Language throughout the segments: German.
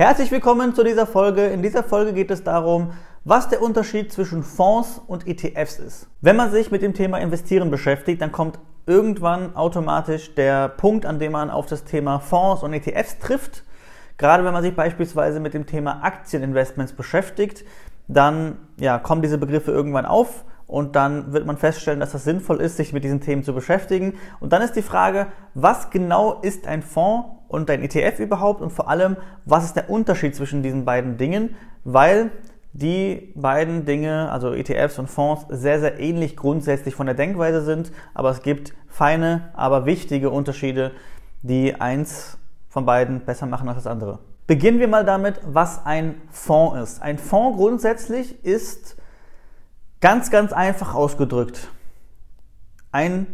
Herzlich willkommen zu dieser Folge. In dieser Folge geht es darum, was der Unterschied zwischen Fonds und ETFs ist. Wenn man sich mit dem Thema Investieren beschäftigt, dann kommt irgendwann automatisch der Punkt, an dem man auf das Thema Fonds und ETFs trifft. Gerade wenn man sich beispielsweise mit dem Thema Aktieninvestments beschäftigt, dann ja, kommen diese Begriffe irgendwann auf und dann wird man feststellen, dass das sinnvoll ist, sich mit diesen Themen zu beschäftigen. Und dann ist die Frage, was genau ist ein Fonds und ein ETF überhaupt und vor allem, was ist der Unterschied zwischen diesen beiden Dingen, weil die beiden Dinge, also ETFs und Fonds, sehr, sehr ähnlich grundsätzlich von der Denkweise sind, aber es gibt feine, aber wichtige Unterschiede, die eins von beiden besser machen als das andere. Beginnen wir mal damit, was ein Fonds ist. Ein Fonds grundsätzlich ist Ganz, ganz einfach ausgedrückt. Ein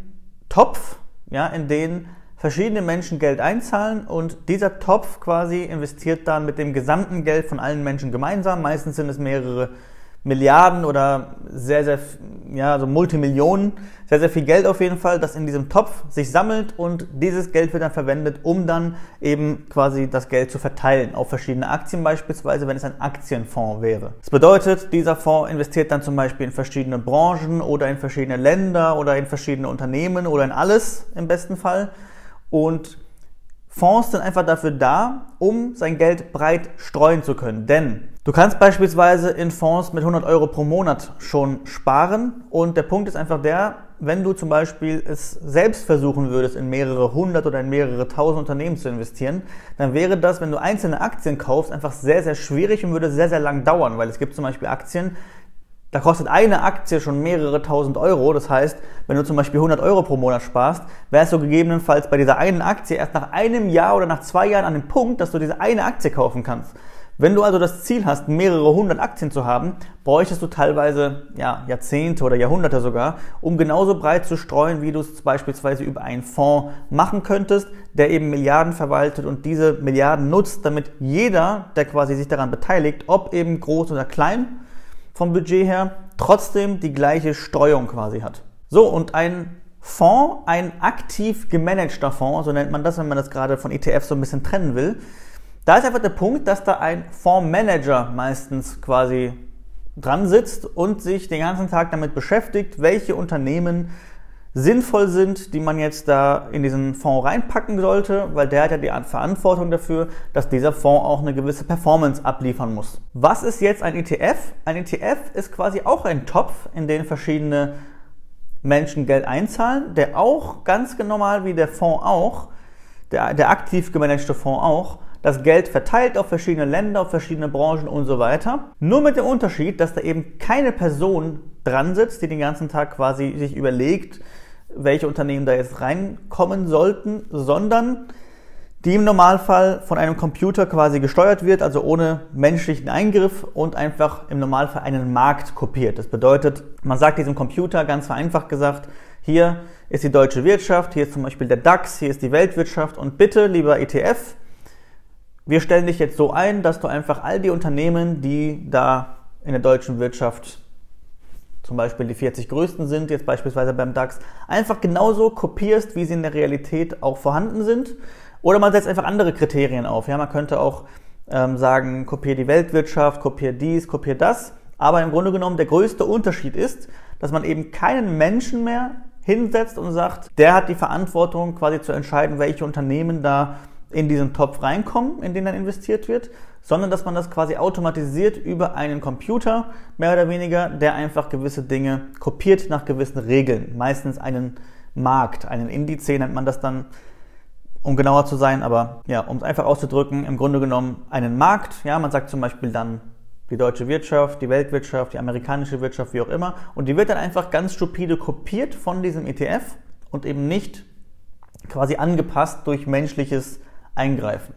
Topf, ja, in den verschiedene Menschen Geld einzahlen und dieser Topf quasi investiert dann mit dem gesamten Geld von allen Menschen gemeinsam. Meistens sind es mehrere Milliarden oder sehr, sehr, ja, also Multimillionen, sehr, sehr viel Geld auf jeden Fall, das in diesem Topf sich sammelt und dieses Geld wird dann verwendet, um dann eben quasi das Geld zu verteilen auf verschiedene Aktien beispielsweise, wenn es ein Aktienfonds wäre. Das bedeutet, dieser Fonds investiert dann zum Beispiel in verschiedene Branchen oder in verschiedene Länder oder in verschiedene Unternehmen oder in alles im besten Fall und Fonds sind einfach dafür da, um sein Geld breit streuen zu können. Denn du kannst beispielsweise in Fonds mit 100 Euro pro Monat schon sparen. Und der Punkt ist einfach der, wenn du zum Beispiel es selbst versuchen würdest, in mehrere hundert oder in mehrere tausend Unternehmen zu investieren, dann wäre das, wenn du einzelne Aktien kaufst, einfach sehr, sehr schwierig und würde sehr, sehr lang dauern, weil es gibt zum Beispiel Aktien, da kostet eine Aktie schon mehrere tausend Euro. Das heißt, wenn du zum Beispiel 100 Euro pro Monat sparst, wärst du gegebenenfalls bei dieser einen Aktie erst nach einem Jahr oder nach zwei Jahren an dem Punkt, dass du diese eine Aktie kaufen kannst. Wenn du also das Ziel hast, mehrere hundert Aktien zu haben, bräuchtest du teilweise ja, Jahrzehnte oder Jahrhunderte sogar, um genauso breit zu streuen, wie du es beispielsweise über einen Fonds machen könntest, der eben Milliarden verwaltet und diese Milliarden nutzt, damit jeder, der quasi sich daran beteiligt, ob eben groß oder klein, vom Budget her trotzdem die gleiche Streuung quasi hat. So, und ein Fonds, ein aktiv gemanagter Fonds, so nennt man das, wenn man das gerade von ETF so ein bisschen trennen will, da ist einfach der Punkt, dass da ein Fondsmanager meistens quasi dran sitzt und sich den ganzen Tag damit beschäftigt, welche Unternehmen sinnvoll sind, die man jetzt da in diesen Fonds reinpacken sollte, weil der hat ja die Verantwortung dafür, dass dieser Fonds auch eine gewisse Performance abliefern muss. Was ist jetzt ein ETF? Ein ETF ist quasi auch ein Topf, in den verschiedene Menschen Geld einzahlen, der auch ganz normal wie der Fonds auch, der, der aktiv gemanagte Fonds auch, das Geld verteilt auf verschiedene Länder, auf verschiedene Branchen und so weiter. Nur mit dem Unterschied, dass da eben keine Person dran sitzt, die den ganzen Tag quasi sich überlegt, welche Unternehmen da jetzt reinkommen sollten, sondern die im Normalfall von einem Computer quasi gesteuert wird, also ohne menschlichen Eingriff und einfach im Normalfall einen Markt kopiert. Das bedeutet, man sagt diesem Computer ganz vereinfacht gesagt, hier ist die deutsche Wirtschaft, hier ist zum Beispiel der DAX, hier ist die Weltwirtschaft und bitte, lieber ETF, wir stellen dich jetzt so ein, dass du einfach all die Unternehmen, die da in der deutschen Wirtschaft zum Beispiel die 40 größten sind, jetzt beispielsweise beim DAX, einfach genauso kopierst, wie sie in der Realität auch vorhanden sind. Oder man setzt einfach andere Kriterien auf. Ja, man könnte auch ähm, sagen, kopier die Weltwirtschaft, kopier dies, kopier das. Aber im Grunde genommen der größte Unterschied ist, dass man eben keinen Menschen mehr hinsetzt und sagt, der hat die Verantwortung quasi zu entscheiden, welche Unternehmen da in diesen Topf reinkommen, in den dann investiert wird, sondern dass man das quasi automatisiert über einen Computer, mehr oder weniger, der einfach gewisse Dinge kopiert nach gewissen Regeln. Meistens einen Markt, einen Indiz nennt man das dann, um genauer zu sein, aber ja, um es einfach auszudrücken, im Grunde genommen einen Markt. Ja, man sagt zum Beispiel dann die deutsche Wirtschaft, die Weltwirtschaft, die amerikanische Wirtschaft, wie auch immer. Und die wird dann einfach ganz stupide kopiert von diesem ETF und eben nicht quasi angepasst durch menschliches eingreifen.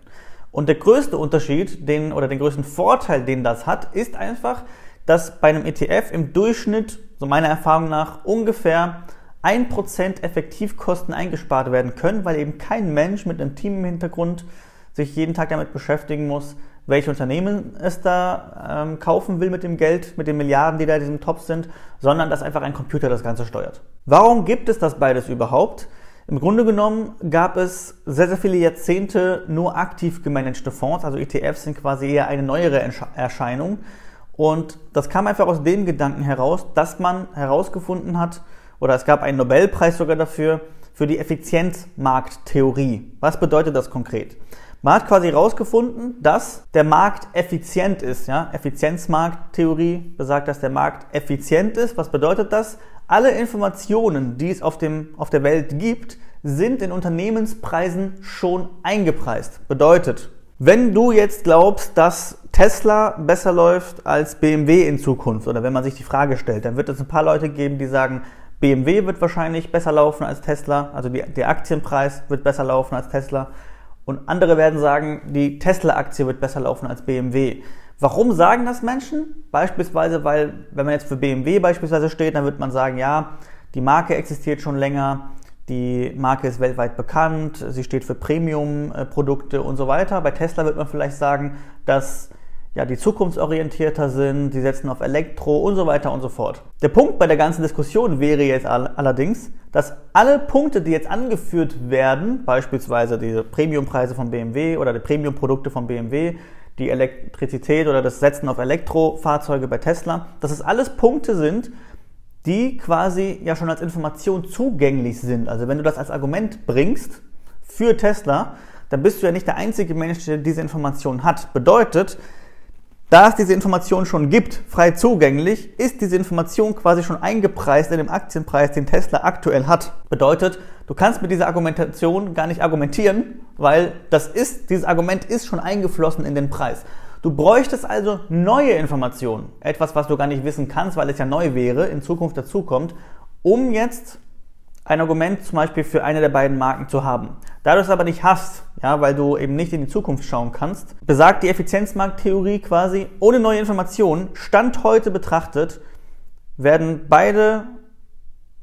Und der größte Unterschied, den, oder den größten Vorteil, den das hat, ist einfach, dass bei einem ETF im Durchschnitt, so meiner Erfahrung nach, ungefähr 1% Effektivkosten eingespart werden können, weil eben kein Mensch mit einem Team im Hintergrund sich jeden Tag damit beschäftigen muss, welche Unternehmen es da ähm, kaufen will mit dem Geld, mit den Milliarden, die da in diesem Topf sind, sondern dass einfach ein Computer das Ganze steuert. Warum gibt es das beides überhaupt? Im Grunde genommen gab es sehr, sehr viele Jahrzehnte nur aktiv gemanagte Fonds, also ETFs sind quasi eher eine neuere Erscheinung. Und das kam einfach aus dem Gedanken heraus, dass man herausgefunden hat, oder es gab einen Nobelpreis sogar dafür, für die Effizienzmarkttheorie. Was bedeutet das konkret? Man hat quasi herausgefunden, dass der Markt effizient ist. Ja? Effizienzmarkttheorie besagt, dass der Markt effizient ist. Was bedeutet das? Alle Informationen, die es auf, dem, auf der Welt gibt, sind in Unternehmenspreisen schon eingepreist. Bedeutet, wenn du jetzt glaubst, dass Tesla besser läuft als BMW in Zukunft, oder wenn man sich die Frage stellt, dann wird es ein paar Leute geben, die sagen, BMW wird wahrscheinlich besser laufen als Tesla, also die, der Aktienpreis wird besser laufen als Tesla. Und andere werden sagen, die Tesla-Aktie wird besser laufen als BMW. Warum sagen das Menschen? Beispielsweise, weil, wenn man jetzt für BMW beispielsweise steht, dann wird man sagen, ja, die Marke existiert schon länger, die Marke ist weltweit bekannt, sie steht für Premium-Produkte und so weiter. Bei Tesla wird man vielleicht sagen, dass ja, die zukunftsorientierter sind, die setzen auf Elektro und so weiter und so fort. Der Punkt bei der ganzen Diskussion wäre jetzt allerdings, dass alle Punkte, die jetzt angeführt werden, beispielsweise diese Premiumpreise von BMW oder die Premiumprodukte von BMW, die Elektrizität oder das Setzen auf Elektrofahrzeuge bei Tesla, dass es alles Punkte sind, die quasi ja schon als Information zugänglich sind. Also wenn du das als Argument bringst für Tesla, dann bist du ja nicht der einzige Mensch, der diese Information hat. Bedeutet, da es diese Information schon gibt, frei zugänglich, ist diese Information quasi schon eingepreist in dem Aktienpreis, den Tesla aktuell hat. Bedeutet, du kannst mit dieser Argumentation gar nicht argumentieren, weil das ist, dieses Argument ist schon eingeflossen in den Preis. Du bräuchtest also neue Informationen, etwas, was du gar nicht wissen kannst, weil es ja neu wäre, in Zukunft dazukommt, um jetzt ein Argument zum Beispiel für eine der beiden Marken zu haben. Da du es aber nicht hast, ja, weil du eben nicht in die Zukunft schauen kannst, besagt die Effizienzmarkttheorie quasi, ohne neue Informationen, Stand heute betrachtet, werden beide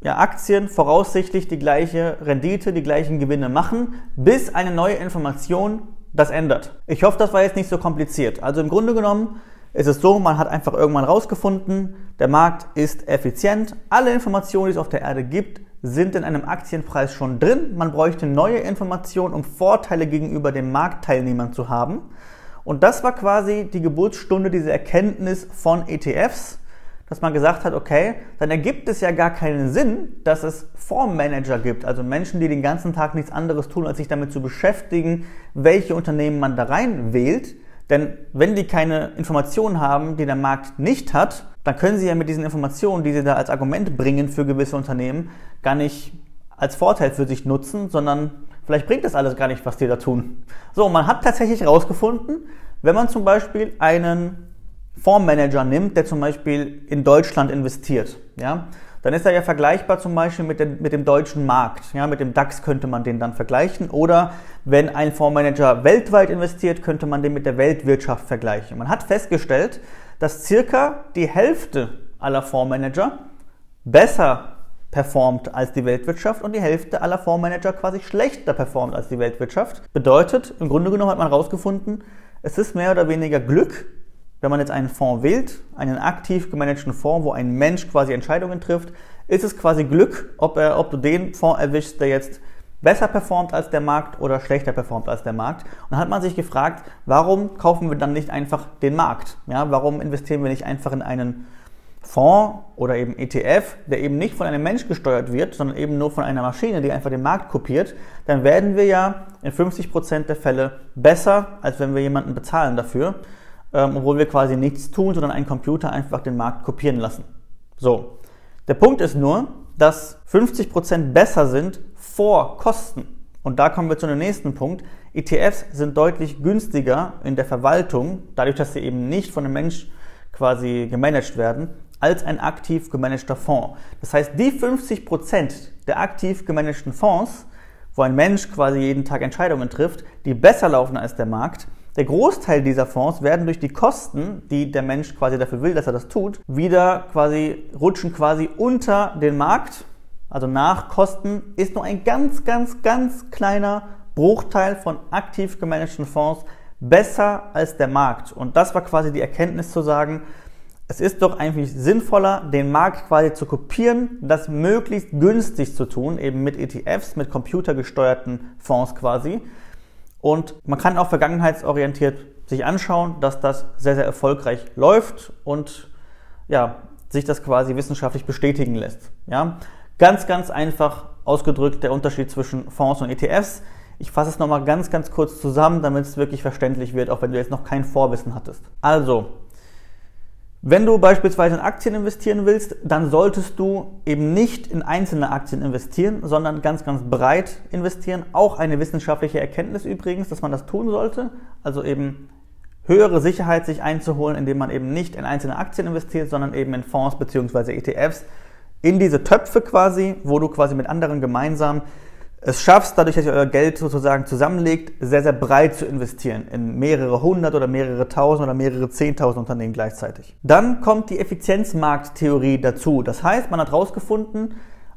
ja, Aktien voraussichtlich die gleiche Rendite, die gleichen Gewinne machen, bis eine neue Information das ändert. Ich hoffe, das war jetzt nicht so kompliziert. Also im Grunde genommen ist es so, man hat einfach irgendwann rausgefunden, der Markt ist effizient, alle Informationen, die es auf der Erde gibt, sind in einem Aktienpreis schon drin. Man bräuchte neue Informationen, um Vorteile gegenüber den Marktteilnehmern zu haben. Und das war quasi die Geburtsstunde, diese Erkenntnis von ETFs, dass man gesagt hat, okay, dann ergibt es ja gar keinen Sinn, dass es Fondsmanager gibt, also Menschen, die den ganzen Tag nichts anderes tun, als sich damit zu beschäftigen, welche Unternehmen man da rein wählt. Denn wenn die keine Informationen haben, die der Markt nicht hat, dann können sie ja mit diesen Informationen, die sie da als Argument bringen für gewisse Unternehmen, gar nicht als Vorteil für sich nutzen, sondern vielleicht bringt das alles gar nicht, was die da tun. So, man hat tatsächlich herausgefunden, wenn man zum Beispiel einen Fondsmanager nimmt, der zum Beispiel in Deutschland investiert, ja, dann ist er ja vergleichbar zum Beispiel mit dem, mit dem deutschen Markt. Ja, mit dem DAX könnte man den dann vergleichen. Oder wenn ein Fondsmanager weltweit investiert, könnte man den mit der Weltwirtschaft vergleichen. Man hat festgestellt, dass circa die Hälfte aller Fondsmanager besser performt als die Weltwirtschaft und die Hälfte aller Fondsmanager quasi schlechter performt als die Weltwirtschaft. Bedeutet, im Grunde genommen hat man herausgefunden, es ist mehr oder weniger Glück, wenn man jetzt einen Fonds wählt, einen aktiv gemanagten Fonds, wo ein Mensch quasi Entscheidungen trifft, ist es quasi Glück, ob, er, ob du den Fonds erwischst, der jetzt besser performt als der Markt oder schlechter performt als der Markt. Und dann hat man sich gefragt, warum kaufen wir dann nicht einfach den Markt? Ja, warum investieren wir nicht einfach in einen Fonds oder eben ETF, der eben nicht von einem Mensch gesteuert wird, sondern eben nur von einer Maschine, die einfach den Markt kopiert, dann werden wir ja in 50% der Fälle besser, als wenn wir jemanden bezahlen dafür, ähm, obwohl wir quasi nichts tun, sondern einen Computer einfach den Markt kopieren lassen. So. Der Punkt ist nur, dass 50% besser sind vor Kosten. Und da kommen wir zu dem nächsten Punkt. ETFs sind deutlich günstiger in der Verwaltung, dadurch, dass sie eben nicht von einem Mensch quasi gemanagt werden, als ein aktiv gemanagter Fonds. Das heißt, die 50% der aktiv gemanagten Fonds, wo ein Mensch quasi jeden Tag Entscheidungen trifft, die besser laufen als der Markt, der Großteil dieser Fonds werden durch die Kosten, die der Mensch quasi dafür will, dass er das tut, wieder quasi rutschen quasi unter den Markt. Also nach Kosten ist nur ein ganz, ganz, ganz kleiner Bruchteil von aktiv gemanagten Fonds besser als der Markt. Und das war quasi die Erkenntnis zu sagen, es ist doch eigentlich sinnvoller, den Markt quasi zu kopieren, das möglichst günstig zu tun, eben mit ETFs, mit computergesteuerten Fonds quasi. Und man kann auch vergangenheitsorientiert sich anschauen, dass das sehr, sehr erfolgreich läuft und ja, sich das quasi wissenschaftlich bestätigen lässt. Ja? Ganz, ganz einfach ausgedrückt der Unterschied zwischen Fonds und ETFs. Ich fasse es nochmal ganz, ganz kurz zusammen, damit es wirklich verständlich wird, auch wenn du jetzt noch kein Vorwissen hattest. Also, wenn du beispielsweise in Aktien investieren willst, dann solltest du eben nicht in einzelne Aktien investieren, sondern ganz, ganz breit investieren. Auch eine wissenschaftliche Erkenntnis übrigens, dass man das tun sollte. Also eben höhere Sicherheit sich einzuholen, indem man eben nicht in einzelne Aktien investiert, sondern eben in Fonds bzw. ETFs, in diese Töpfe quasi, wo du quasi mit anderen gemeinsam es schaffst, dadurch, dass ihr euer Geld sozusagen zusammenlegt, sehr, sehr breit zu investieren in mehrere hundert oder mehrere tausend oder mehrere zehntausend Unternehmen gleichzeitig. Dann kommt die Effizienzmarkttheorie dazu. Das heißt, man hat herausgefunden,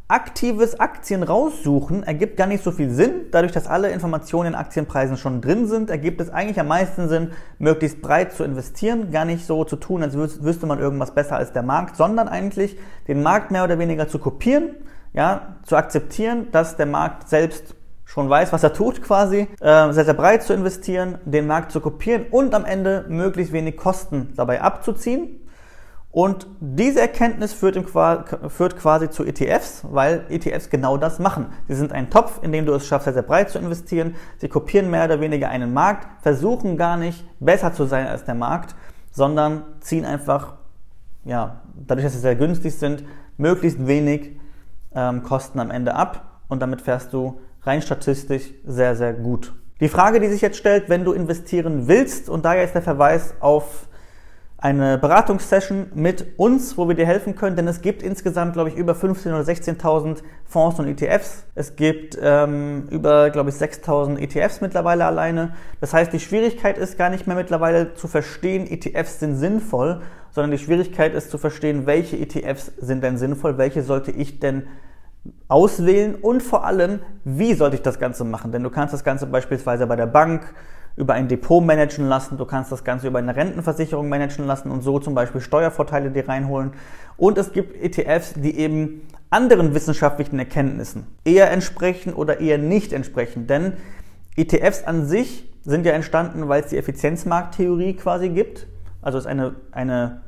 aktives Aktien raussuchen ergibt gar nicht so viel Sinn. Dadurch, dass alle Informationen in Aktienpreisen schon drin sind, ergibt es eigentlich am meisten Sinn, möglichst breit zu investieren, gar nicht so zu tun, als wüsste man irgendwas besser als der Markt, sondern eigentlich den Markt mehr oder weniger zu kopieren ja, zu akzeptieren, dass der Markt selbst schon weiß, was er tut quasi, äh, sehr, sehr breit zu investieren, den Markt zu kopieren und am Ende möglichst wenig Kosten dabei abzuziehen. Und diese Erkenntnis führt, im, führt quasi zu ETFs, weil ETFs genau das machen. Sie sind ein Topf, in dem du es schaffst, sehr, sehr breit zu investieren. Sie kopieren mehr oder weniger einen Markt, versuchen gar nicht besser zu sein als der Markt, sondern ziehen einfach, ja, dadurch, dass sie sehr günstig sind, möglichst wenig ähm, Kosten am Ende ab und damit fährst du rein statistisch sehr, sehr gut. Die Frage, die sich jetzt stellt, wenn du investieren willst, und daher ist der Verweis auf eine Beratungssession mit uns, wo wir dir helfen können, denn es gibt insgesamt, glaube ich, über 15.000 oder 16.000 Fonds und ETFs. Es gibt ähm, über, glaube ich, 6.000 ETFs mittlerweile alleine. Das heißt, die Schwierigkeit ist gar nicht mehr mittlerweile zu verstehen, ETFs sind sinnvoll, sondern die Schwierigkeit ist zu verstehen, welche ETFs sind denn sinnvoll, welche sollte ich denn auswählen und vor allem, wie sollte ich das Ganze machen? Denn du kannst das Ganze beispielsweise bei der Bank über ein Depot managen lassen, du kannst das Ganze über eine Rentenversicherung managen lassen und so zum Beispiel Steuervorteile dir reinholen. Und es gibt ETFs, die eben anderen wissenschaftlichen Erkenntnissen eher entsprechen oder eher nicht entsprechen. Denn ETFs an sich sind ja entstanden, weil es die Effizienzmarkttheorie quasi gibt. Also es ist eine, eine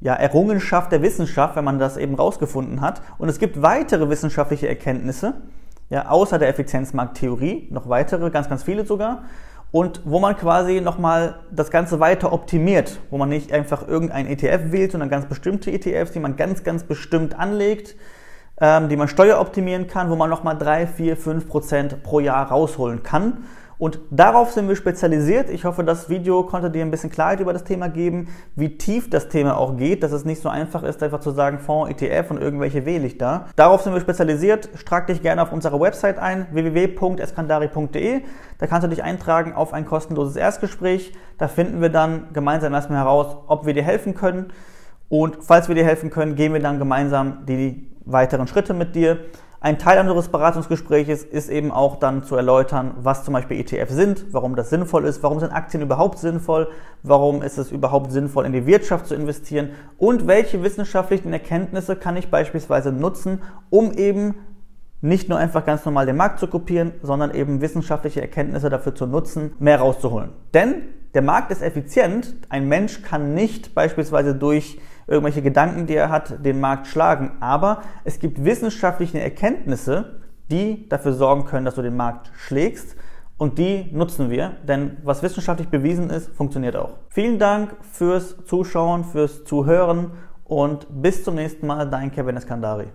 ja, Errungenschaft der Wissenschaft, wenn man das eben rausgefunden hat. Und es gibt weitere wissenschaftliche Erkenntnisse, ja, außer der Effizienzmarkttheorie, noch weitere, ganz, ganz viele sogar. Und wo man quasi nochmal das Ganze weiter optimiert, wo man nicht einfach irgendein ETF wählt, sondern ganz bestimmte ETFs, die man ganz, ganz bestimmt anlegt, ähm, die man steueroptimieren kann, wo man nochmal 3, 4, 5 Prozent pro Jahr rausholen kann. Und darauf sind wir spezialisiert. Ich hoffe, das Video konnte dir ein bisschen Klarheit über das Thema geben, wie tief das Thema auch geht, dass es nicht so einfach ist, einfach zu sagen, Fonds, ETF und irgendwelche wähle ich da. Darauf sind wir spezialisiert. Trag dich gerne auf unsere Website ein, www.eskandari.de. Da kannst du dich eintragen auf ein kostenloses Erstgespräch. Da finden wir dann gemeinsam erstmal heraus, ob wir dir helfen können. Und falls wir dir helfen können, gehen wir dann gemeinsam die weiteren Schritte mit dir. Ein Teil unseres Beratungsgespräches ist eben auch dann zu erläutern, was zum Beispiel ETFs sind, warum das sinnvoll ist, warum sind Aktien überhaupt sinnvoll, warum ist es überhaupt sinnvoll, in die Wirtschaft zu investieren und welche wissenschaftlichen Erkenntnisse kann ich beispielsweise nutzen, um eben nicht nur einfach ganz normal den Markt zu kopieren, sondern eben wissenschaftliche Erkenntnisse dafür zu nutzen, mehr rauszuholen. Denn der Markt ist effizient. Ein Mensch kann nicht beispielsweise durch irgendwelche Gedanken, die er hat, den Markt schlagen. Aber es gibt wissenschaftliche Erkenntnisse, die dafür sorgen können, dass du den Markt schlägst. Und die nutzen wir, denn was wissenschaftlich bewiesen ist, funktioniert auch. Vielen Dank fürs Zuschauen, fürs Zuhören und bis zum nächsten Mal, dein Kevin Eskandari.